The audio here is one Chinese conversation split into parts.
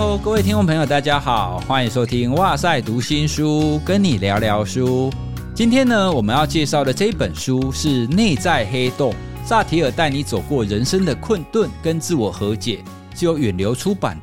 Hello，各位听众朋友，大家好，欢迎收听哇塞读新书，跟你聊聊书。今天呢，我们要介绍的这本书是《内在黑洞》，萨提尔带你走过人生的困顿跟自我和解，是由远流出版。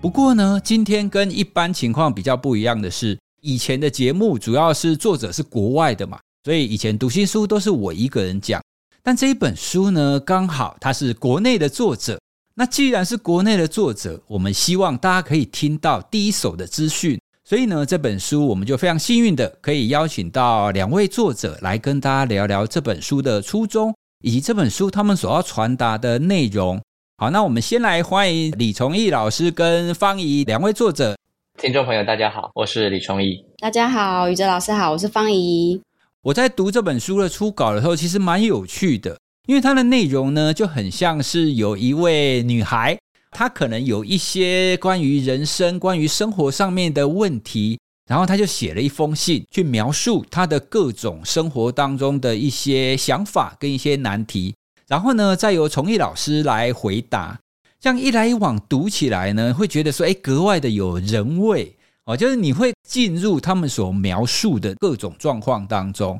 不过呢，今天跟一般情况比较不一样的是，以前的节目主要是作者是国外的嘛，所以以前读新书都是我一个人讲。但这一本书呢，刚好他是国内的作者。那既然是国内的作者，我们希望大家可以听到第一手的资讯，所以呢，这本书我们就非常幸运的可以邀请到两位作者来跟大家聊聊这本书的初衷，以及这本书他们所要传达的内容。好，那我们先来欢迎李崇义老师跟方怡两位作者。听众朋友，大家好，我是李崇义。大家好，宇哲老师好，我是方怡。我在读这本书的初稿的时候，其实蛮有趣的。因为它的内容呢，就很像是有一位女孩，她可能有一些关于人生、关于生活上面的问题，然后她就写了一封信，去描述她的各种生活当中的一些想法跟一些难题，然后呢，再由崇义老师来回答。这样一来一往读起来呢，会觉得说，哎，格外的有人味哦，就是你会进入他们所描述的各种状况当中。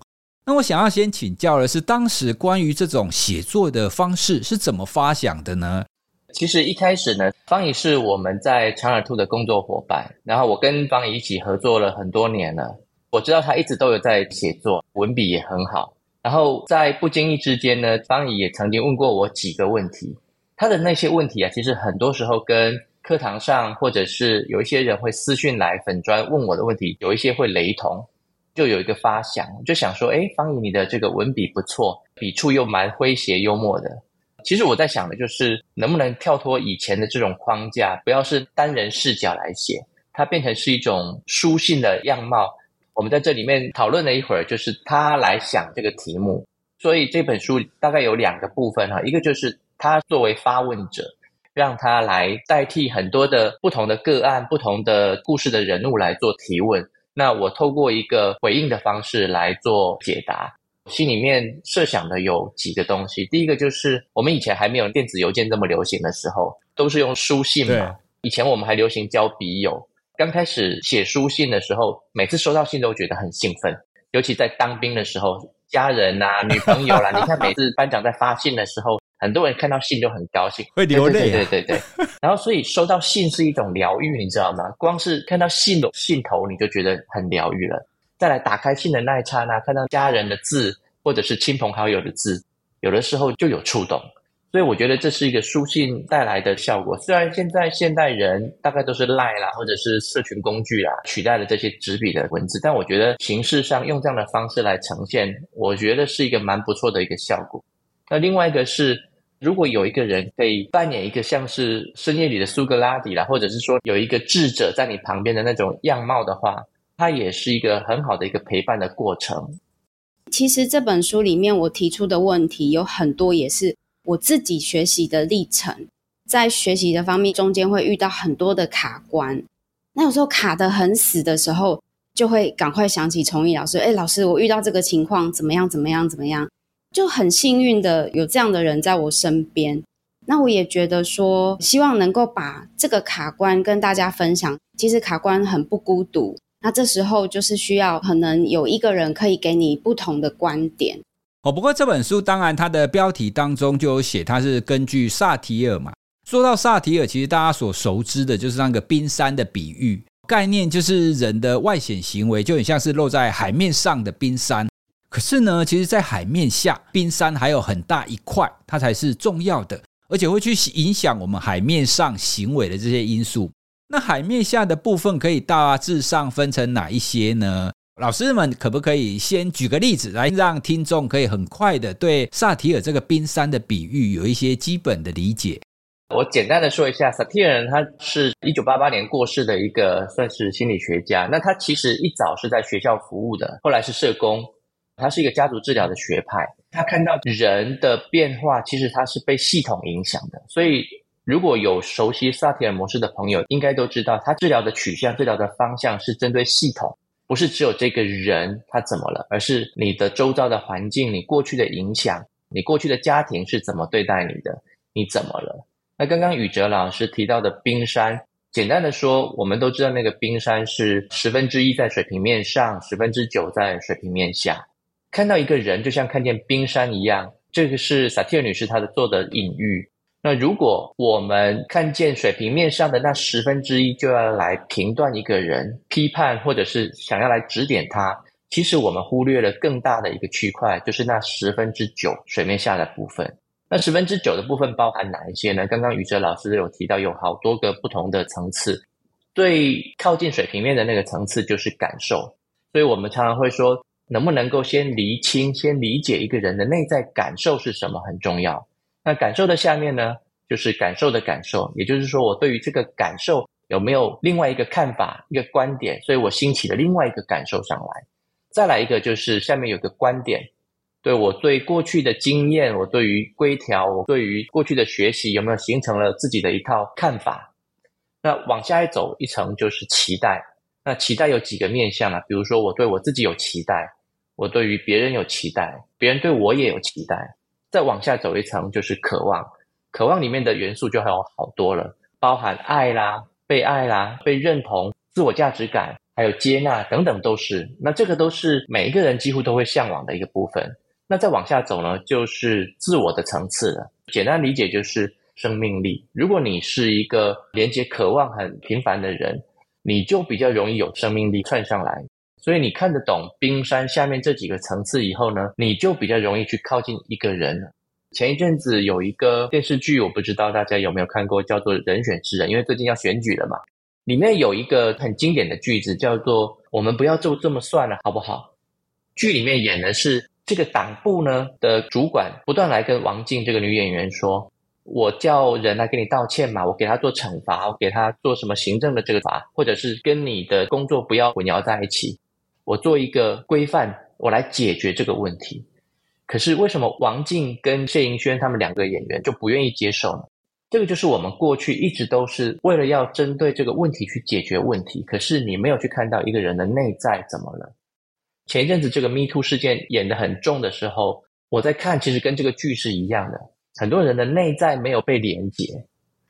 那我想要先请教的是，当时关于这种写作的方式是怎么发想的呢？其实一开始呢，方怡是我们在长耳兔的工作伙伴，然后我跟方怡一起合作了很多年了。我知道他一直都有在写作，文笔也很好。然后在不经意之间呢，方怡也曾经问过我几个问题。他的那些问题啊，其实很多时候跟课堂上或者是有一些人会私讯来粉专问我的问题，有一些会雷同。就有一个发想，就想说，哎，方怡，你的这个文笔不错，笔触又蛮诙谐幽默的。其实我在想的就是，能不能跳脱以前的这种框架，不要是单人视角来写，它变成是一种书信的样貌。我们在这里面讨论了一会儿，就是他来想这个题目。所以这本书大概有两个部分哈，一个就是他作为发问者，让他来代替很多的不同的个案、不同的故事的人物来做提问。那我透过一个回应的方式来做解答，心里面设想的有几个东西。第一个就是我们以前还没有电子邮件这么流行的时候，都是用书信嘛。以前我们还流行交笔友。刚开始写书信的时候，每次收到信都觉得很兴奋，尤其在当兵的时候，家人啊、女朋友啦，你看每次班长在发信的时候。很多人看到信就很高兴，会流泪。对对对对，然后所以收到信是一种疗愈，你知道吗？光是看到信的信头，你就觉得很疗愈了。再来打开信的那一刹那，看到家人的字或者是亲朋好友的字，有的时候就有触动。所以我觉得这是一个书信带来的效果。虽然现在现代人大概都是 Line 啦，或者是社群工具啦，取代了这些纸笔的文字，但我觉得形式上用这样的方式来呈现，我觉得是一个蛮不错的一个效果。那另外一个是，如果有一个人可以扮演一个像是深夜里的苏格拉底啦，或者是说有一个智者在你旁边的那种样貌的话，它也是一个很好的一个陪伴的过程。其实这本书里面我提出的问题有很多，也是我自己学习的历程，在学习的方面中间会遇到很多的卡关。那有时候卡得很死的时候，就会赶快想起崇义老师，哎，老师，我遇到这个情况怎么样？怎么样？怎么样？就很幸运的有这样的人在我身边，那我也觉得说，希望能够把这个卡关跟大家分享。其实卡关很不孤独，那这时候就是需要可能有一个人可以给你不同的观点。哦，不过这本书当然它的标题当中就有写，它是根据萨提尔嘛。说到萨提尔，其实大家所熟知的就是那个冰山的比喻，概念就是人的外显行为就很像是露在海面上的冰山。可是呢，其实，在海面下，冰山还有很大一块，它才是重要的，而且会去影响我们海面上行为的这些因素。那海面下的部分可以大致上分成哪一些呢？老师们可不可以先举个例子，来让听众可以很快的对萨提尔这个冰山的比喻有一些基本的理解？我简单的说一下，萨提尔他是一九八八年过世的一个算是心理学家。那他其实一早是在学校服务的，后来是社工。他是一个家族治疗的学派，他看到人的变化，其实他是被系统影响的。所以，如果有熟悉萨提尔模式的朋友，应该都知道，他治疗的取向、治疗的方向是针对系统，不是只有这个人他怎么了，而是你的周遭的环境、你过去的影响、你过去的家庭是怎么对待你的，你怎么了？那刚刚宇哲老师提到的冰山，简单的说，我们都知道那个冰山是十分之一在水平面上，十分之九在水平面下。看到一个人，就像看见冰山一样。这个是萨提尔女士她的做的隐喻。那如果我们看见水平面上的那十分之一，就要来评断一个人、批判，或者是想要来指点他，其实我们忽略了更大的一个区块，就是那十分之九水面下的部分。那十分之九的部分包含哪一些呢？刚刚宇哲老师有提到，有好多个不同的层次。最靠近水平面的那个层次就是感受，所以我们常常会说。能不能够先厘清、先理解一个人的内在感受是什么很重要。那感受的下面呢，就是感受的感受，也就是说，我对于这个感受有没有另外一个看法、一个观点，所以我兴起了另外一个感受上来。再来一个就是下面有个观点，对我对过去的经验，我对于规条，我对于过去的学习有没有形成了自己的一套看法？那往下一走一层就是期待。那期待有几个面向啊？比如说我对我自己有期待。我对于别人有期待，别人对我也有期待。再往下走一层就是渴望，渴望里面的元素就还有好多了，包含爱啦、被爱啦、被认同、自我价值感，还有接纳等等都是。那这个都是每一个人几乎都会向往的一个部分。那再往下走呢，就是自我的层次了。简单理解就是生命力。如果你是一个连接渴望很频繁的人，你就比较容易有生命力窜上来。所以你看得懂冰山下面这几个层次以后呢，你就比较容易去靠近一个人了。前一阵子有一个电视剧，我不知道大家有没有看过，叫做《人选之人》，因为最近要选举了嘛。里面有一个很经典的句子，叫做“我们不要就这么算了，好不好？”剧里面演的是这个党部呢的主管，不断来跟王静这个女演员说：“我叫人来给你道歉嘛，我给他做惩罚，我给他做什么行政的这个罚，或者是跟你的工作不要混淆在一起。”我做一个规范，我来解决这个问题。可是为什么王静跟谢盈萱他们两个演员就不愿意接受呢？这个就是我们过去一直都是为了要针对这个问题去解决问题，可是你没有去看到一个人的内在怎么了。前一阵子这个 Me Too 事件演得很重的时候，我在看，其实跟这个剧是一样的，很多人的内在没有被连接，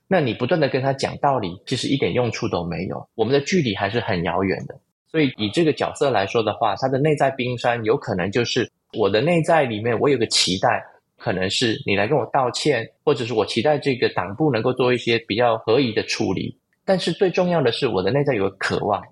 那你不断的跟他讲道理，其实一点用处都没有，我们的距离还是很遥远的。所以以这个角色来说的话，他的内在冰山有可能就是我的内在里面，我有个期待，可能是你来跟我道歉，或者是我期待这个党部能够做一些比较合宜的处理。但是最重要的是，我的内在有个渴望，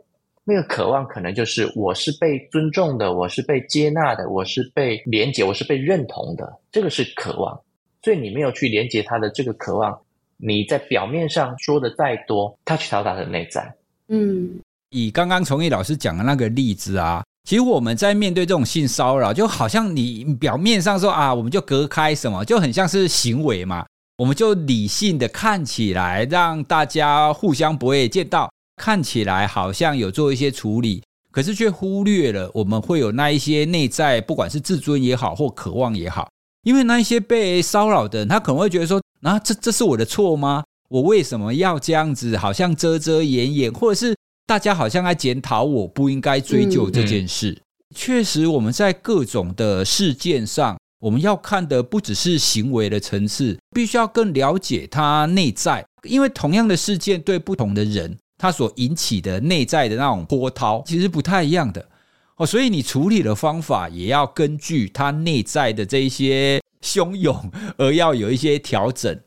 那个渴望可能就是我是被尊重的，我是被接纳的，我是被连接，我是被认同的，这个是渴望。所以你没有去连接他的这个渴望，你在表面上说的再多他去讨他的内在，嗯。以刚刚崇义老师讲的那个例子啊，其实我们在面对这种性骚扰，就好像你表面上说啊，我们就隔开什么，就很像是行为嘛，我们就理性的看起来，让大家互相不会见到，看起来好像有做一些处理，可是却忽略了我们会有那一些内在，不管是自尊也好，或渴望也好，因为那一些被骚扰的人，他可能会觉得说，啊，这这是我的错吗？我为什么要这样子，好像遮遮掩掩，或者是？大家好像在检讨，我不应该追究这件事。确实，我们在各种的事件上，我们要看的不只是行为的层次，必须要更了解它内在。因为同样的事件对不同的人，它所引起的内在的那种波涛，其实不太一样的哦。所以你处理的方法也要根据它内在的这一些汹涌，而要有一些调整。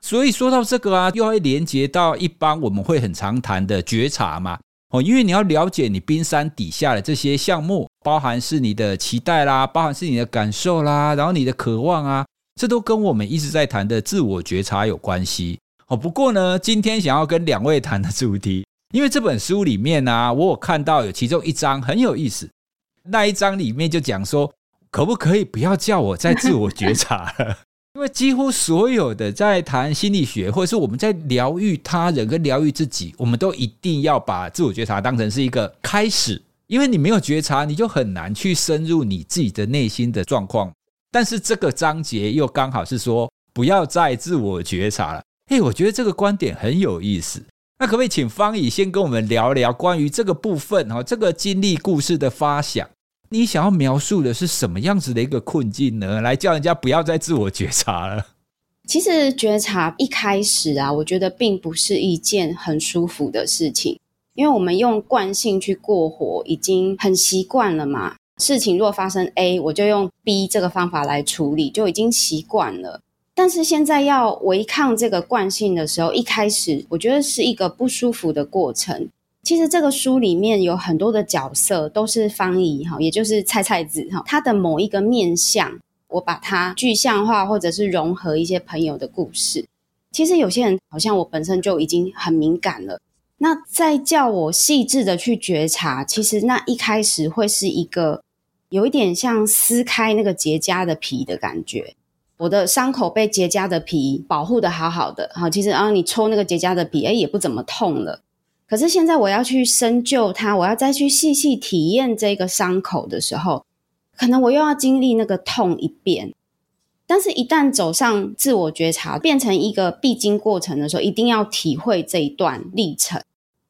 所以说到这个啊，又会连接到一般我们会很常谈的觉察嘛。哦，因为你要了解你冰山底下的这些项目，包含是你的期待啦，包含是你的感受啦，然后你的渴望啊，这都跟我们一直在谈的自我觉察有关系。哦，不过呢，今天想要跟两位谈的主题，因为这本书里面呢，啊，我有看到有其中一章很有意思，那一章里面就讲说，可不可以不要叫我再自我觉察了？因为几乎所有的在谈心理学，或者是我们在疗愈他人跟疗愈自己，我们都一定要把自我觉察当成是一个开始。因为你没有觉察，你就很难去深入你自己的内心的状况。但是这个章节又刚好是说不要再自我觉察了。嘿，我觉得这个观点很有意思。那可不可以请芳宜先跟我们聊聊关于这个部分哈，这个经历故事的发想？你想要描述的是什么样子的一个困境呢？来叫人家不要再自我觉察了。其实觉察一开始啊，我觉得并不是一件很舒服的事情，因为我们用惯性去过活，已经很习惯了嘛。事情若发生 A，我就用 B 这个方法来处理，就已经习惯了。但是现在要违抗这个惯性的时候，一开始我觉得是一个不舒服的过程。其实这个书里面有很多的角色都是方怡哈，也就是菜菜子哈，他的某一个面相。我把它具象化，或者是融合一些朋友的故事。其实有些人好像我本身就已经很敏感了，那再叫我细致的去觉察，其实那一开始会是一个有一点像撕开那个结痂的皮的感觉。我的伤口被结痂的皮保护得好好的，好，其实啊，你抽那个结痂的皮，哎，也不怎么痛了。可是现在我要去深究它，我要再去细细体验这个伤口的时候。可能我又要经历那个痛一遍，但是，一旦走上自我觉察，变成一个必经过程的时候，一定要体会这一段历程。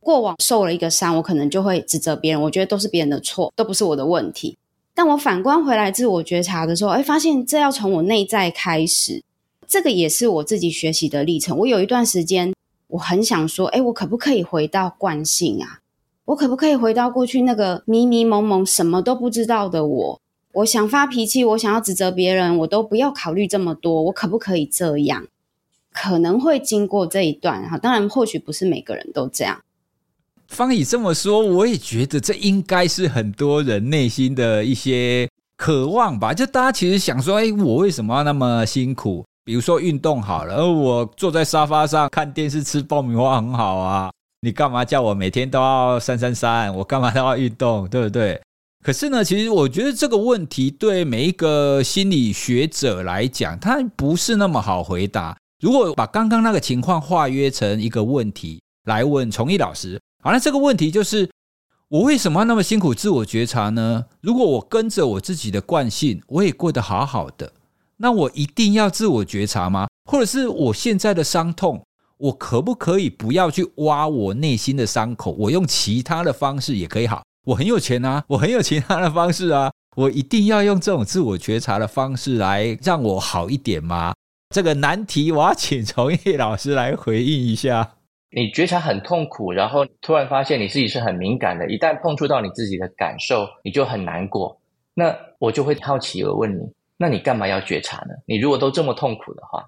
过往受了一个伤，我可能就会指责别人，我觉得都是别人的错，都不是我的问题。但我反观回来自我觉察的时候，哎，发现这要从我内在开始，这个也是我自己学习的历程。我有一段时间，我很想说，哎，我可不可以回到惯性啊？我可不可以回到过去那个迷迷蒙蒙、什么都不知道的我？我想发脾气，我想要指责别人，我都不要考虑这么多。我可不可以这样？可能会经过这一段哈，当然或许不是每个人都这样。方以这么说，我也觉得这应该是很多人内心的一些渴望吧。就大家其实想说，哎，我为什么要那么辛苦？比如说运动好了，我坐在沙发上看电视吃爆米花很好啊，你干嘛叫我每天都要三三三？我干嘛都要运动？对不对？可是呢，其实我觉得这个问题对每一个心理学者来讲，它不是那么好回答。如果把刚刚那个情况化约成一个问题来问崇义老师，好，那这个问题就是：我为什么那么辛苦自我觉察呢？如果我跟着我自己的惯性，我也过得好好的，那我一定要自我觉察吗？或者是我现在的伤痛，我可不可以不要去挖我内心的伤口？我用其他的方式也可以好。我很有钱啊，我很有其他的方式啊，我一定要用这种自我觉察的方式来让我好一点吗？这个难题，我要请崇义老师来回应一下。你觉察很痛苦，然后突然发现你自己是很敏感的，一旦碰触到你自己的感受，你就很难过。那我就会好奇而问你，那你干嘛要觉察呢？你如果都这么痛苦的话，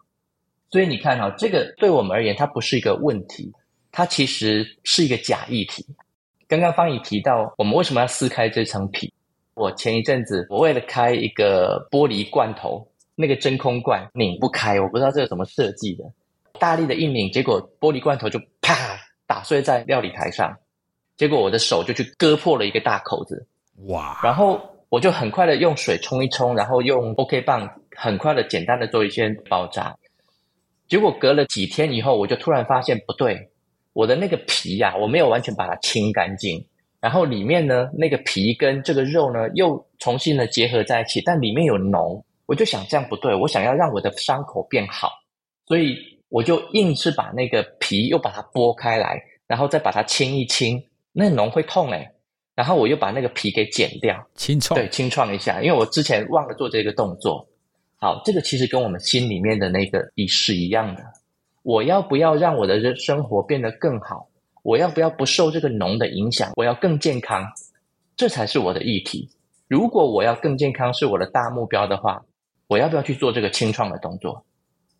所以你看哈，这个对我们而言，它不是一个问题，它其实是一个假议题。刚刚方怡提到，我们为什么要撕开这层皮？我前一阵子，我为了开一个玻璃罐头，那个真空罐拧不开，我不知道这是怎么设计的，大力的一拧，结果玻璃罐头就啪打碎在料理台上，结果我的手就去割破了一个大口子，哇！然后我就很快的用水冲一冲，然后用 OK 棒很快的简单的做一些包扎，结果隔了几天以后，我就突然发现不对。我的那个皮呀、我没有完全把它清干净，然后里面呢，那个皮跟这个肉呢又重新的结合在一起，但里面有脓，我就想这样不对，我想要让我的伤口变好，所以我就硬是把那个皮又把它剥开来，然后再把它清一清，那脓会痛诶，然后我又把那个皮给剪掉，清创，对，清创一下，因为我之前忘了做这个动作。好，这个其实跟我们心里面的那个意识一样的。我要不要让我的生活变得更好？我要不要不受这个脓的影响？我要更健康，这才是我的议题。如果我要更健康是我的大目标的话，我要不要去做这个清创的动作？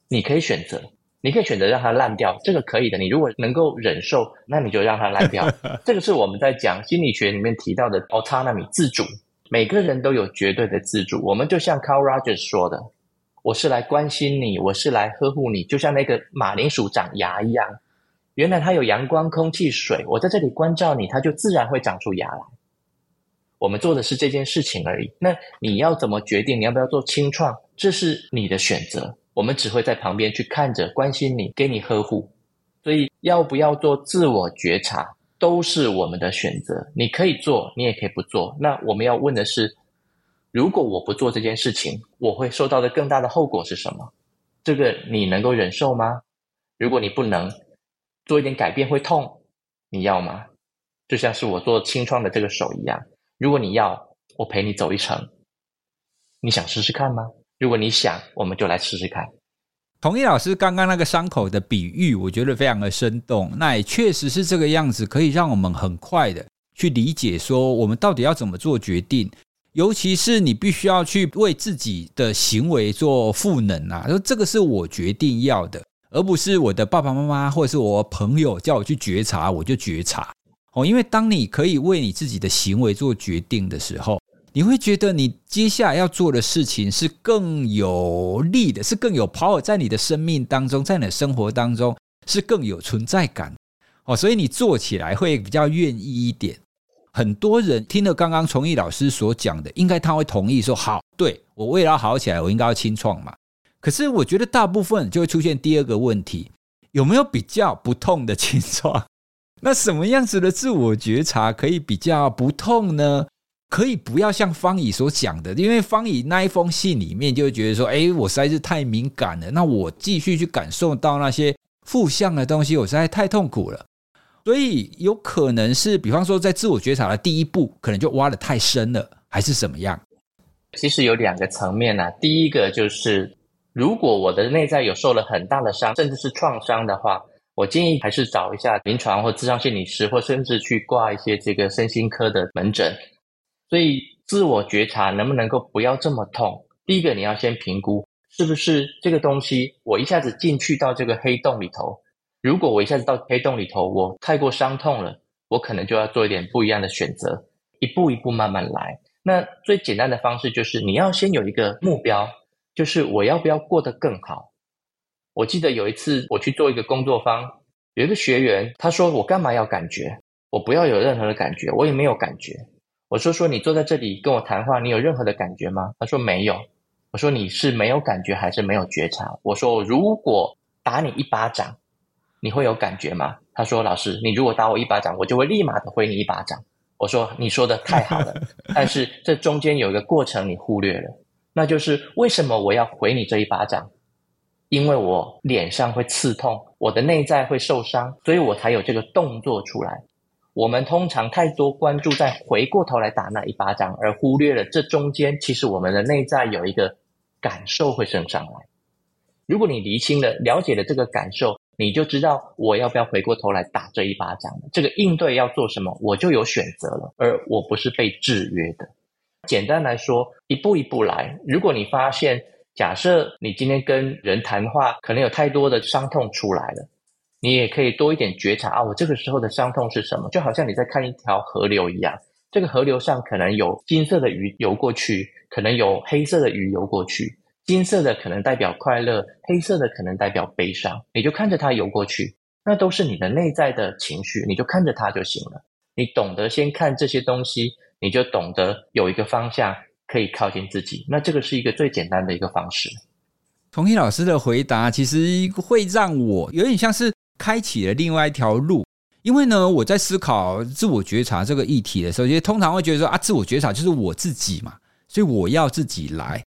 你可以选择，你可以选择让它烂掉，这个可以的。你如果能够忍受，那你就让它烂掉。这个是我们在讲心理学里面提到的 autonomy 自主，每个人都有绝对的自主。我们就像 Carl Rogers 说的。我是来关心你，我是来呵护你，就像那个马铃薯长芽一样。原来它有阳光、空气、水，我在这里关照你，它就自然会长出芽来。我们做的是这件事情而已。那你要怎么决定？你要不要做清创？这是你的选择。我们只会在旁边去看着，关心你，给你呵护。所以要不要做自我觉察，都是我们的选择。你可以做，你也可以不做。那我们要问的是，如果我不做这件事情，我会受到的更大的后果是什么？这个你能够忍受吗？如果你不能做一点改变会痛，你要吗？就像是我做清创的这个手一样，如果你要，我陪你走一程。你想试试看吗？如果你想，我们就来试试看。同意老师刚刚那个伤口的比喻，我觉得非常的生动。那也确实是这个样子，可以让我们很快的去理解说，我们到底要怎么做决定。尤其是你必须要去为自己的行为做赋能啊，说这个是我决定要的，而不是我的爸爸妈妈或者是我朋友叫我去觉察，我就觉察。哦，因为当你可以为你自己的行为做决定的时候。你会觉得你接下来要做的事情是更有力的，是更有 power，在你的生命当中，在你的生活当中是更有存在感哦，所以你做起来会比较愿意一点。很多人听了刚刚崇义老师所讲的，应该他会同意说：好，对，我为了好起来，我应该要清创嘛。可是我觉得大部分就会出现第二个问题：有没有比较不痛的清创？那什么样子的自我觉察可以比较不痛呢？可以不要像方怡所讲的，因为方怡那一封信里面就会觉得说，哎，我实在是太敏感了，那我继续去感受到那些负向的东西，我实在太痛苦了。所以有可能是，比方说在自我觉察的第一步，可能就挖得太深了，还是怎么样？其实有两个层面啊，第一个就是，如果我的内在有受了很大的伤，甚至是创伤的话，我建议还是找一下临床或咨商心理师，或甚至去挂一些这个身心科的门诊。所以，自我觉察能不能够不要这么痛？第一个，你要先评估是不是这个东西，我一下子进去到这个黑洞里头。如果我一下子到黑洞里头，我太过伤痛了，我可能就要做一点不一样的选择，一步一步慢慢来。那最简单的方式就是，你要先有一个目标，就是我要不要过得更好。我记得有一次我去做一个工作坊，有一个学员他说：“我干嘛要感觉？我不要有任何的感觉，我也没有感觉。”我说说，你坐在这里跟我谈话，你有任何的感觉吗？他说没有。我说你是没有感觉还是没有觉察？我说如果打你一巴掌，你会有感觉吗？他说老师，你如果打我一巴掌，我就会立马的回你一巴掌。我说你说的太好了，但是这中间有一个过程你忽略了，那就是为什么我要回你这一巴掌？因为我脸上会刺痛，我的内在会受伤，所以我才有这个动作出来。我们通常太多关注在回过头来打那一巴掌，而忽略了这中间其实我们的内在有一个感受会升上来。如果你厘清了、了解了这个感受，你就知道我要不要回过头来打这一巴掌。这个应对要做什么，我就有选择了，而我不是被制约的。简单来说，一步一步来。如果你发现，假设你今天跟人谈话，可能有太多的伤痛出来了。你也可以多一点觉察啊，我这个时候的伤痛是什么？就好像你在看一条河流一样，这个河流上可能有金色的鱼游过去，可能有黑色的鱼游过去。金色的可能代表快乐，黑色的可能代表悲伤。你就看着它游过去，那都是你的内在的情绪，你就看着它就行了。你懂得先看这些东西，你就懂得有一个方向可以靠近自己。那这个是一个最简单的一个方式。崇义老师的回答其实会让我有点像是。开启了另外一条路，因为呢，我在思考自我觉察这个议题的时候，其实通常会觉得说啊，自我觉察就是我自己嘛，所以我要自己来。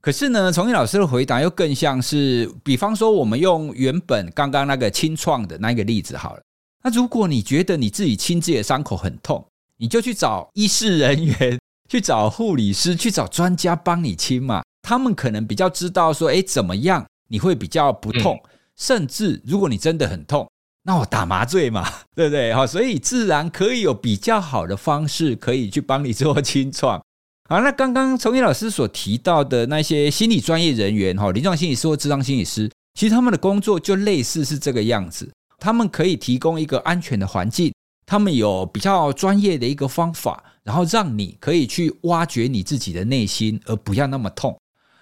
可是呢，崇义老师的回答又更像是，比方说，我们用原本刚刚那个清创的那个例子好了。那如果你觉得你自己清自己的伤口很痛，你就去找医事人员，去找护理师，去找专家帮你清嘛。他们可能比较知道说，哎，怎么样你会比较不痛。甚至如果你真的很痛，那我打麻醉嘛，对不对？哈，所以自然可以有比较好的方式可以去帮你做清创。好，那刚刚崇义老师所提到的那些心理专业人员，哈，临床心理师或智商心理师，其实他们的工作就类似是这个样子。他们可以提供一个安全的环境，他们有比较专业的一个方法，然后让你可以去挖掘你自己的内心，而不要那么痛。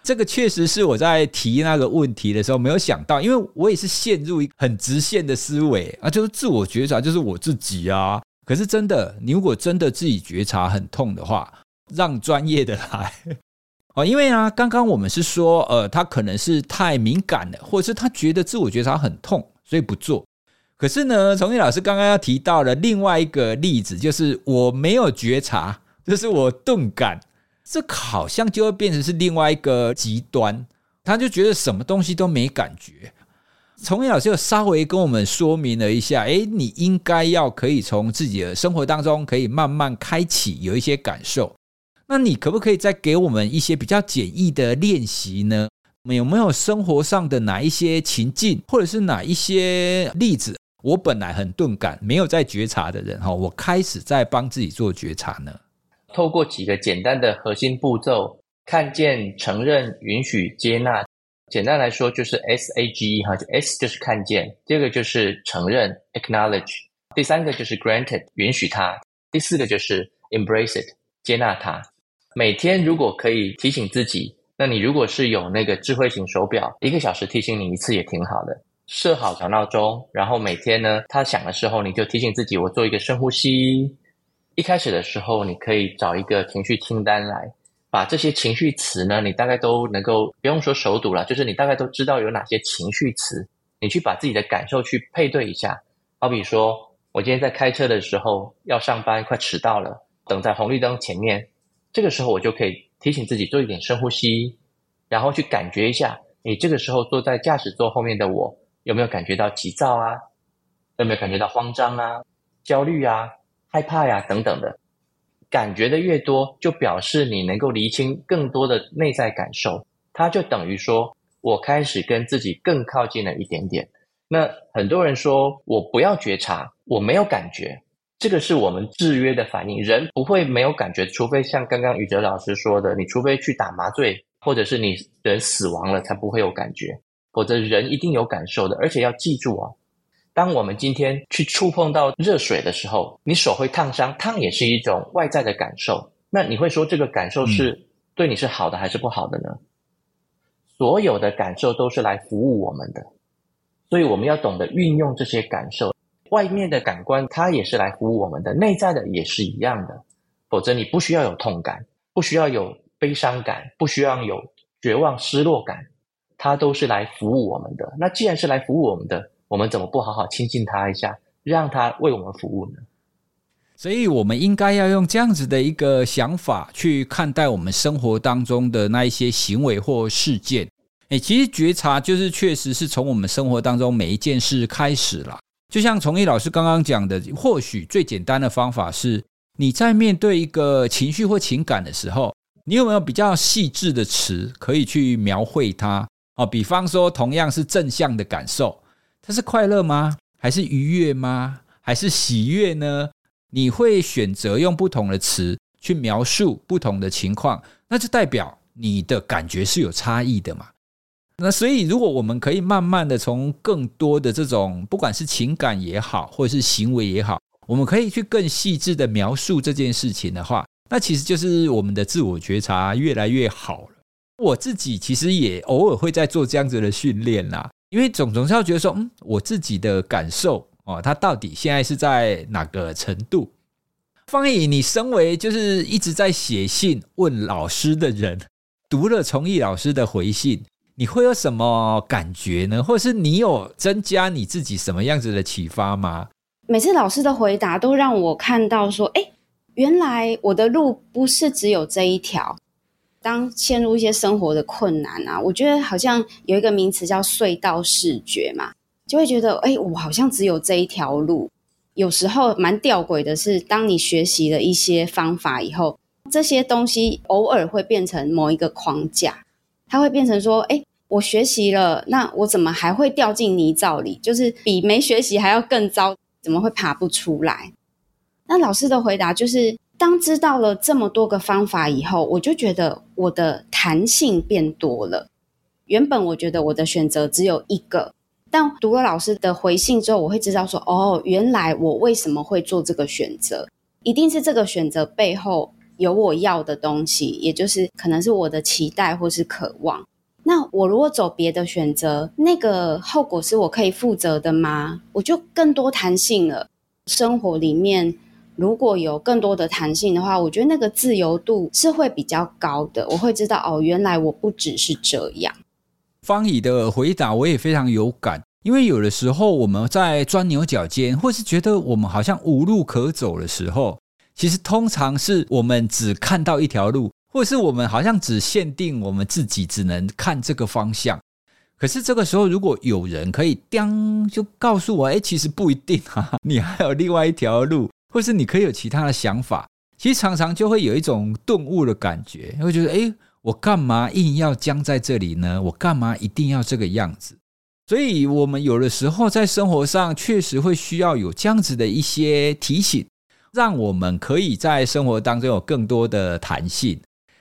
这个确实是我在提那个问题的时候没有想到，因为我也是陷入一个很直线的思维啊，就是自我觉察就是我自己啊。可是真的，你如果真的自己觉察很痛的话，让专业的来 哦，因为啊，刚刚我们是说，呃，他可能是太敏感了，或者是他觉得自我觉察很痛，所以不做。可是呢，崇义老师刚刚要提到了另外一个例子，就是我没有觉察，就是我钝感。这好像就会变成是另外一个极端，他就觉得什么东西都没感觉。崇义老师又稍微跟我们说明了一下，诶，你应该要可以从自己的生活当中可以慢慢开启有一些感受。那你可不可以再给我们一些比较简易的练习呢？有没有生活上的哪一些情境，或者是哪一些例子？我本来很钝感，没有在觉察的人哈，我开始在帮自己做觉察呢。透过几个简单的核心步骤，看见、承认、允许、接纳。简单来说就是 S A G E 哈，就 S 就是看见，第二个就是承认 Acknowledge，第三个就是 Granted 允许它，第四个就是 Embrace it 接纳它。每天如果可以提醒自己，那你如果是有那个智慧型手表，一个小时提醒你一次也挺好的。设好小闹钟，然后每天呢，它响的时候你就提醒自己，我做一个深呼吸。一开始的时候，你可以找一个情绪清单来，把这些情绪词呢，你大概都能够不用说熟读了，就是你大概都知道有哪些情绪词，你去把自己的感受去配对一下。好比说，我今天在开车的时候要上班，快迟到了，等在红绿灯前面，这个时候我就可以提醒自己做一点深呼吸，然后去感觉一下，你这个时候坐在驾驶座后面的我。有没有感觉到急躁啊？有没有感觉到慌张啊、焦虑啊、害怕呀、等等的？感觉的越多，就表示你能够厘清更多的内在感受。它就等于说，我开始跟自己更靠近了一点点。那很多人说我不要觉察，我没有感觉，这个是我们制约的反应。人不会没有感觉，除非像刚刚宇哲老师说的，你除非去打麻醉，或者是你人死亡了，才不会有感觉。否则人一定有感受的，而且要记住啊，当我们今天去触碰到热水的时候，你手会烫伤，烫也是一种外在的感受。那你会说这个感受是对你是好的还是不好的呢？嗯。所有的感受都是来服务我们的，所以我们要懂得运用这些感受。外面的感官它也是来服务我们的，内在的也是一样的。否则你不需要有痛感，不需要有悲伤感，不需要有绝望、失落感。它都是来服务我们的。那既然是来服务我们的，我们怎么不好好亲近他一下，让他为我们服务呢？所以，我们应该要用这样子的一个想法去看待我们生活当中的那一些行为或事件。诶，其实觉察就是确实是从我们生活当中每一件事开始了。就像崇义老师刚刚讲的，或许最简单的方法是，你在面对一个情绪或情感的时候，你有没有比较细致的词可以去描绘它？哦，比方说，同样是正向的感受，它是快乐吗？还是愉悦吗？还是喜悦呢？你会选择用不同的词去描述不同的情况，那就代表你的感觉是有差异的嘛。那所以，如果我们可以慢慢的从更多的这种，不管是情感也好，或者是行为也好，我们可以去更细致的描述这件事情的话，那其实就是我们的自我觉察越来越好了。我自己其实也偶尔会在做这样子的训练啦，因为总总是要觉得说，嗯，我自己的感受哦，它到底现在是在哪个程度？方毅，你身为就是一直在写信问老师的人，读了崇义老师的回信，你会有什么感觉呢？或是你有增加你自己什么样子的启发吗？每次老师的回答都让我看到说，哎，原来我的路不是只有这一条。当陷入一些生活的困难啊，我觉得好像有一个名词叫隧道视觉嘛，就会觉得，哎，我好像只有这一条路。有时候蛮吊诡的是，当你学习了一些方法以后，这些东西偶尔会变成某一个框架，它会变成说，哎，我学习了，那我怎么还会掉进泥沼里？就是比没学习还要更糟，怎么会爬不出来？那老师的回答就是。当知道了这么多个方法以后，我就觉得我的弹性变多了。原本我觉得我的选择只有一个，但读了老师的回信之后，我会知道说，哦，原来我为什么会做这个选择，一定是这个选择背后有我要的东西，也就是可能是我的期待或是渴望。那我如果走别的选择，那个后果是我可以负责的吗？我就更多弹性了，生活里面。如果有更多的弹性的话，我觉得那个自由度是会比较高的。我会知道哦，原来我不只是这样。方怡的回答我也非常有感，因为有的时候我们在钻牛角尖，或是觉得我们好像无路可走的时候，其实通常是我们只看到一条路，或是我们好像只限定我们自己只能看这个方向。可是这个时候，如果有人可以叮就告诉我，哎，其实不一定啊，你还有另外一条路。或是你可以有其他的想法，其实常常就会有一种顿悟的感觉，会觉得诶，我干嘛硬要僵在这里呢？我干嘛一定要这个样子？所以，我们有的时候在生活上确实会需要有这样子的一些提醒，让我们可以在生活当中有更多的弹性。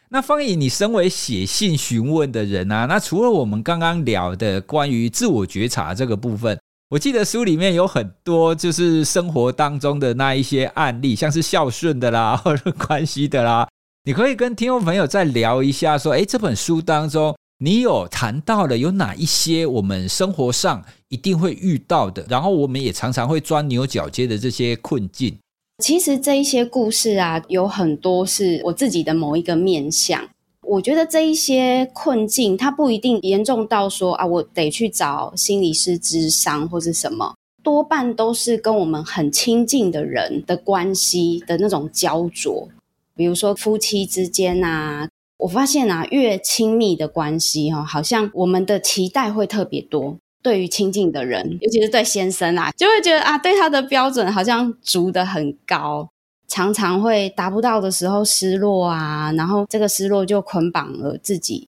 那芳仪，你身为写信询问的人啊，那除了我们刚刚聊的关于自我觉察这个部分，我记得书里面有很多就是生活当中的那一些案例，像是孝顺的啦，或者 关系的啦，你可以跟听众朋友再聊一下，说，诶，这本书当中你有谈到了有哪一些我们生活上一定会遇到的，然后我们也常常会钻牛角尖的这些困境。其实这一些故事啊，有很多是我自己的某一个面向。我觉得这一些困境，它不一定严重到说啊，我得去找心理师咨商或是什么，多半都是跟我们很亲近的人的关系的那种焦灼。比如说夫妻之间啊，我发现啊，越亲密的关系哈，好像我们的期待会特别多。对于亲近的人，尤其是对先生啊，就会觉得啊，对他的标准好像筑得很高，常常会达不到的时候失落啊，然后这个失落就捆绑了自己，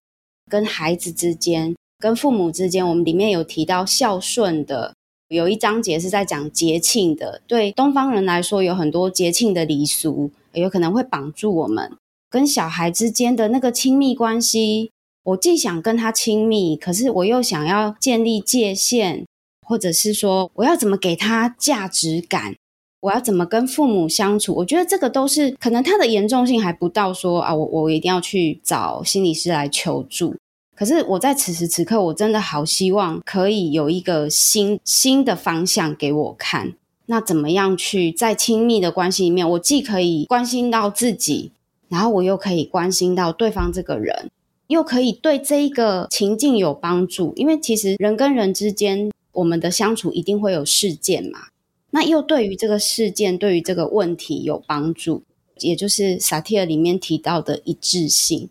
跟孩子之间，跟父母之间。我们里面有提到孝顺的，有一章节是在讲节庆的。对东方人来说，有很多节庆的礼俗，有可能会绑住我们跟小孩之间的那个亲密关系。我既想跟他亲密，可是我又想要建立界限，或者是说我要怎么给他价值感，我要怎么跟父母相处？我觉得这个都是可能他的严重性还不到说啊，我我一定要去找心理师来求助。可是我在此时此刻，我真的好希望可以有一个新新的方向给我看。那怎么样去在亲密的关系里面，我既可以关心到自己，然后我又可以关心到对方这个人。又可以对这一个情境有帮助，因为其实人跟人之间，我们的相处一定会有事件嘛。那又对于这个事件，对于这个问题有帮助，也就是萨提尔里面提到的一致性，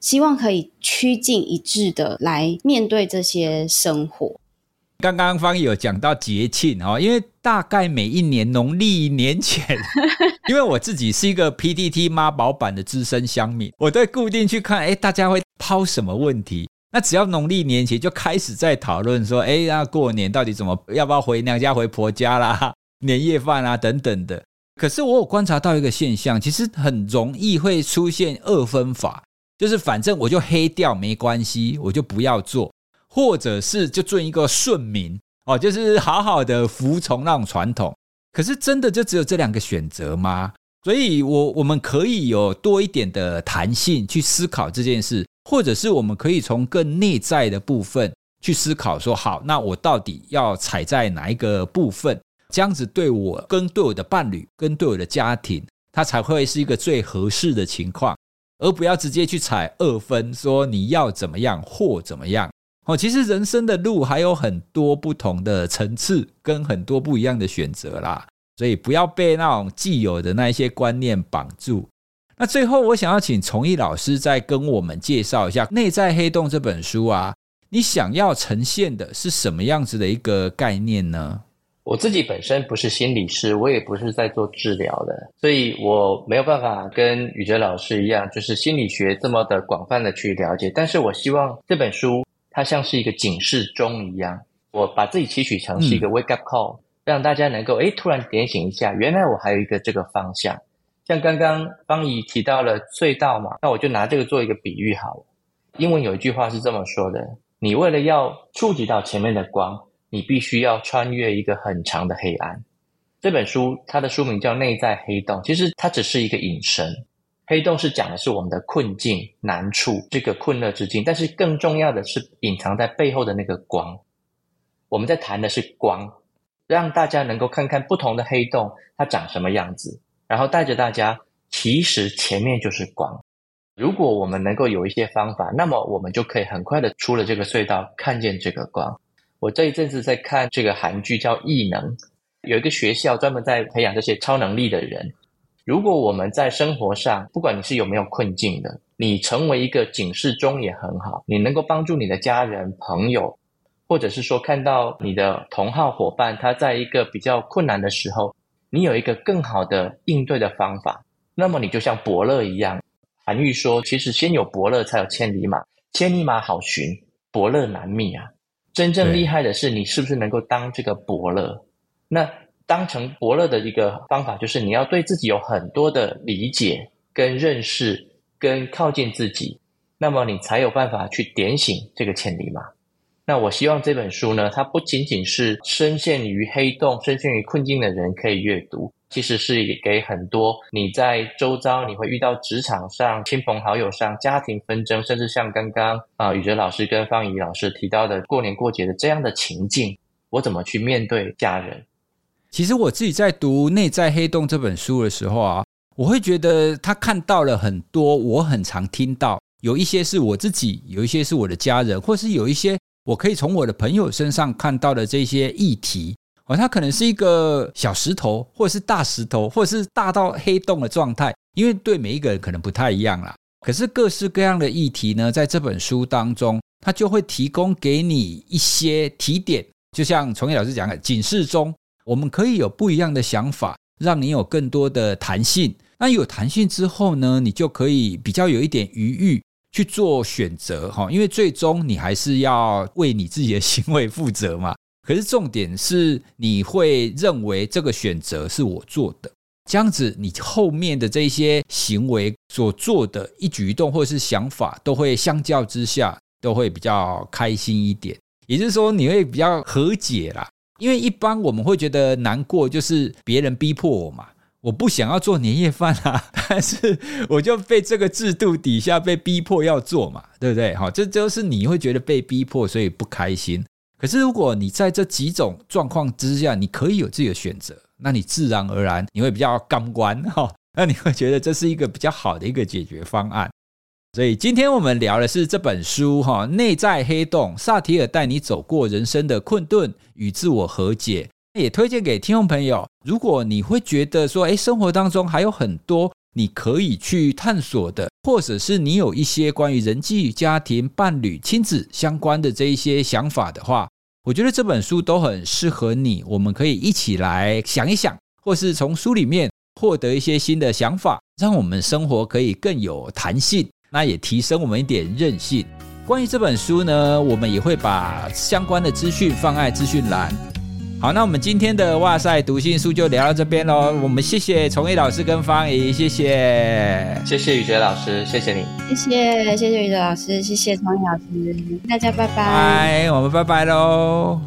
希望可以趋近一致的来面对这些生活。刚刚方有讲到节庆哦，因为大概每一年农历年前，因为我自己是一个 PTT 妈宝版的资深乡民，我都固定去看，哎，大家会抛什么问题？那只要农历年前就开始在讨论说，哎，那过年到底怎么，要不要回娘家、回婆家啦？年夜饭啊等等的。可是我有观察到一个现象，其实很容易会出现二分法，就是反正我就黑掉没关系，我就不要做。或者是就做一个顺民哦，就是好好的服从那种传统。可是真的就只有这两个选择吗？所以我我们可以有多一点的弹性去思考这件事，或者是我们可以从更内在的部分去思考，说好，那我到底要踩在哪一个部分，这样子对我跟对我的伴侣跟对我的家庭，它才会是一个最合适的情况，而不要直接去踩二分，说你要怎么样或怎么样。哦，其实人生的路还有很多不同的层次，跟很多不一样的选择啦，所以不要被那种既有的那一些观念绑住。那最后，我想要请崇义老师再跟我们介绍一下《内在黑洞》这本书啊，你想要呈现的是什么样子的一个概念呢？我自己本身不是心理师，我也不是在做治疗的，所以我没有办法跟宇哲老师一样，就是心理学这么的广泛的去了解。但是我希望这本书。它像是一个警示钟一样，我把自己提取成是一个 wake up call，嗯，让大家能够诶突然点醒一下，原来我还有一个这个方向。像刚刚方怡提到了隧道嘛，那我就拿这个做一个比喻好了。英文有一句话是这么说的：你为了要触及到前面的光，你必须要穿越一个很长的黑暗。这本书它的书名叫《内在黑洞》，其实它只是一个引申。黑洞是讲的是我们的困境、难处，这个困厄之境。但是更重要的是隐藏在背后的那个光。我们在谈的是光，让大家能够看看不同的黑洞它长什么样子，然后带着大家，其实前面就是光。如果我们能够有一些方法，那么我们就可以很快的出了这个隧道，看见这个光。我这一阵子在看这个韩剧叫《异能》，有一个学校专门在培养这些超能力的人。如果我们在生活上，不管你是有没有困境的，你成为一个警示钟也很好。你能够帮助你的家人、朋友，或者是说看到你的同好伙伴，他在一个比较困难的时候，你有一个更好的应对的方法，那么你就像伯乐一样，韩愈说，其实先有伯乐，才有千里马。千里马好寻，伯乐难觅啊。真正厉害的是，你是不是能够当这个伯乐？那当成伯乐的一个方法，就是你要对自己有很多的理解、跟认识、跟靠近自己，那么你才有办法去点醒这个千里马。那我希望这本书呢，它不仅仅是深陷于黑洞、深陷于困境的人可以阅读。其实是给很多你在周遭你会遇到职场上、亲朋好友上、家庭纷争，甚至像刚刚啊宇哲老师跟方怡老师提到的过年过节的这样的情境，我怎么去面对家人？其实我自己在读《内在黑洞》这本书的时候啊，我会觉得他看到了很多我很常听到，有一些是我自己，有一些是我的家人，或是有一些我可以从我的朋友身上看到的这些议题。哦，它可能是一个小石头，或者是大石头，或者是大到黑洞的状态，因为对每一个人可能不太一样啦。可是各式各样的议题呢，在这本书当中，它就会提供给你一些提点，就像崇义老师讲的，警示中，我们可以有不一样的想法，让你有更多的弹性。那有弹性之后呢，你就可以比较有一点余裕去做选择哈，因为最终你还是要为你自己的行为负责嘛。可是重点是，你会认为这个选择是我做的，这样子，你后面的这些行为所做的一举一动或者是想法，都会相较之下都会比较开心一点。也就是说，你会比较和解啦。因为一般我们会觉得难过，就是别人逼迫我嘛，我不想要做年夜饭啊，但是我就被这个制度底下被逼迫要做嘛，对不对？好，这就是你会觉得被逼迫，所以不开心。可是，如果你在这几种状况之下，你可以有自己的选择，那你自然而然你会比较感官哈，那你会觉得这是一个比较好的一个解决方案。所以，今天我们聊的是这本书哈，《内在黑洞》，萨提尔带你走过人生的困顿与自我和解，也推荐给听众朋友。如果你会觉得说，诶，生活当中还有很多你可以去探索的，或者是你有一些关于人际、家庭、伴侣、亲子相关的这一些想法的话，我觉得这本书都很适合你。我们可以一起来想一想，或是从书里面获得一些新的想法，让我们生活可以更有弹性，那也提升我们一点韧性。关于这本书呢，我们也会把相关的资讯放在资讯栏。好，那我们今天的哇塞读心术就聊到这边喽。我们谢谢崇义老师跟方怡，谢谢，谢谢宇哲老师，谢谢你，谢谢谢谢宇哲老师，谢谢崇义老师，大家拜拜，拜，我们拜拜喽。